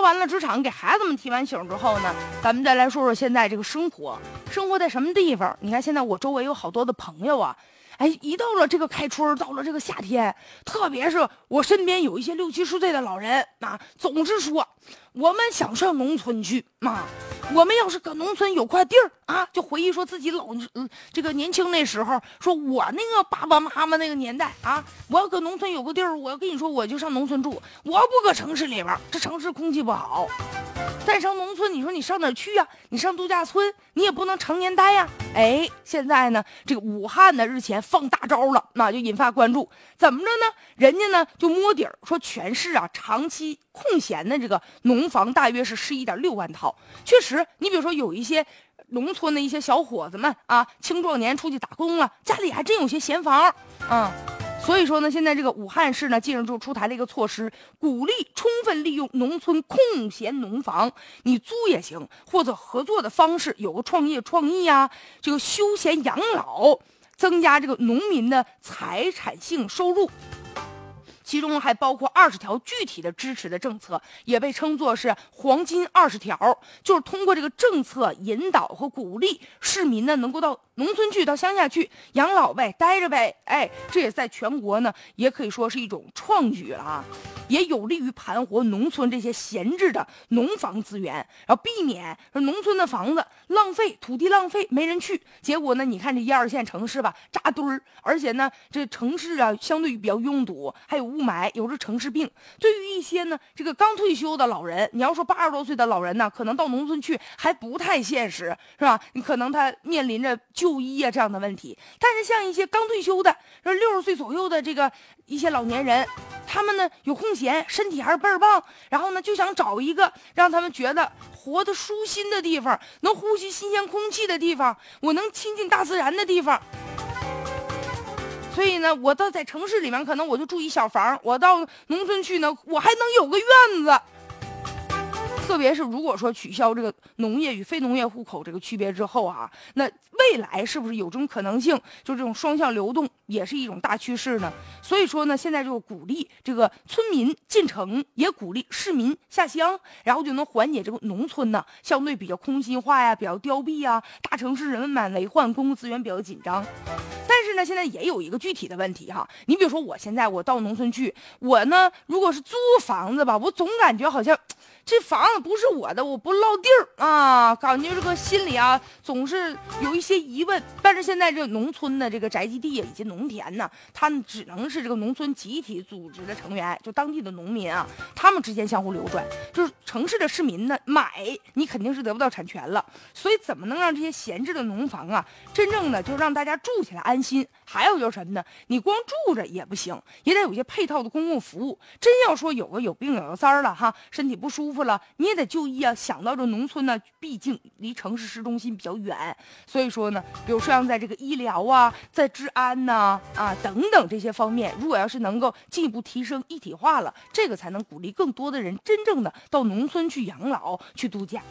说完了职场，给孩子们提完醒之后呢，咱们再来说说现在这个生活，生活在什么地方？你看现在我周围有好多的朋友啊。哎，一到了这个开春，到了这个夏天，特别是我身边有一些六七十岁的老人啊，总是说我们想上农村去啊。我们要是搁农村有块地儿啊，就回忆说自己老这个年轻那时候，说我那个爸爸妈妈那个年代啊，我要搁农村有个地儿，我要跟你说我就上农村住，我不搁城市里边，这城市空气不好。再上农村，你说你上哪去呀？你上度假村，你也不能常年待呀。哎，现在呢，这个武汉呢日前放大招了，那就引发关注。怎么着呢？人家呢就摸底儿说，全市啊长期空闲的这个农房大约是十一点六万套。确实，你比如说有一些农村的一些小伙子们啊，青壮年出去打工了，家里还真有些闲房啊。所以说呢，现在这个武汉市呢，近日就出台了一个措施，鼓励充分利用农村空闲农房，你租也行，或者合作的方式，有个创业创意啊，这个休闲养老，增加这个农民的财产性收入。其中还包括二十条具体的支持的政策，也被称作是黄金二十条，就是通过这个政策引导和鼓励市民呢，能够到农村去，到乡下去养老呗，待着呗。哎，这也在全国呢，也可以说是一种创举了啊。也有利于盘活农村这些闲置的农房资源，然后避免说农村的房子浪费，土地浪费，没人去。结果呢，你看这一二线城市吧，扎堆儿，而且呢，这城市啊，相对于比较拥堵，还有雾霾，有着城市病。对于一些呢，这个刚退休的老人，你要说八十多岁的老人呢，可能到农村去还不太现实，是吧？你可能他面临着就医啊这样的问题。但是像一些刚退休的，说六十岁左右的这个一些老年人。他们呢有空闲，身体还是倍儿棒，然后呢就想找一个让他们觉得活得舒心的地方，能呼吸新鲜空气的地方，我能亲近大自然的地方。所以呢，我到在城市里面，可能我就住一小房；我到农村去呢，我还能有个院子。特别是如果说取消这个农业与非农业户口这个区别之后啊，那未来是不是有这种可能性？就这种双向流动也是一种大趋势呢？所以说呢，现在就鼓励这个村民进城，也鼓励市民下乡，然后就能缓解这个农村呢相对比较空心化呀、比较凋敝啊。大城市人满为患，公共资源比较紧张。但是呢，现在也有一个具体的问题哈，你比如说我现在我到农村去，我呢如果是租房子吧，我总感觉好像。这房子不是我的，我不落地儿啊，感觉这个心里啊总是有一些疑问。但是现在这农村的这个宅基地以及农田呢，他们只能是这个农村集体组织的成员，就当地的农民啊，他们之间相互流转。就是城市的市民呢，买你肯定是得不到产权了。所以怎么能让这些闲置的农房啊，真正的就让大家住起来安心？还有就是什么呢？你光住着也不行，也得有些配套的公共服务。真要说有个有病有个灾儿了哈，身体不舒服了，你也得就医啊。想到这农村呢，毕竟离城市市中心比较远，所以说呢，比如说像在这个医疗啊，在治安呐啊等等这些方面，如果要是能够进一步提升一体化了，这个才能鼓励更多的人真正的到农村去养老去度假。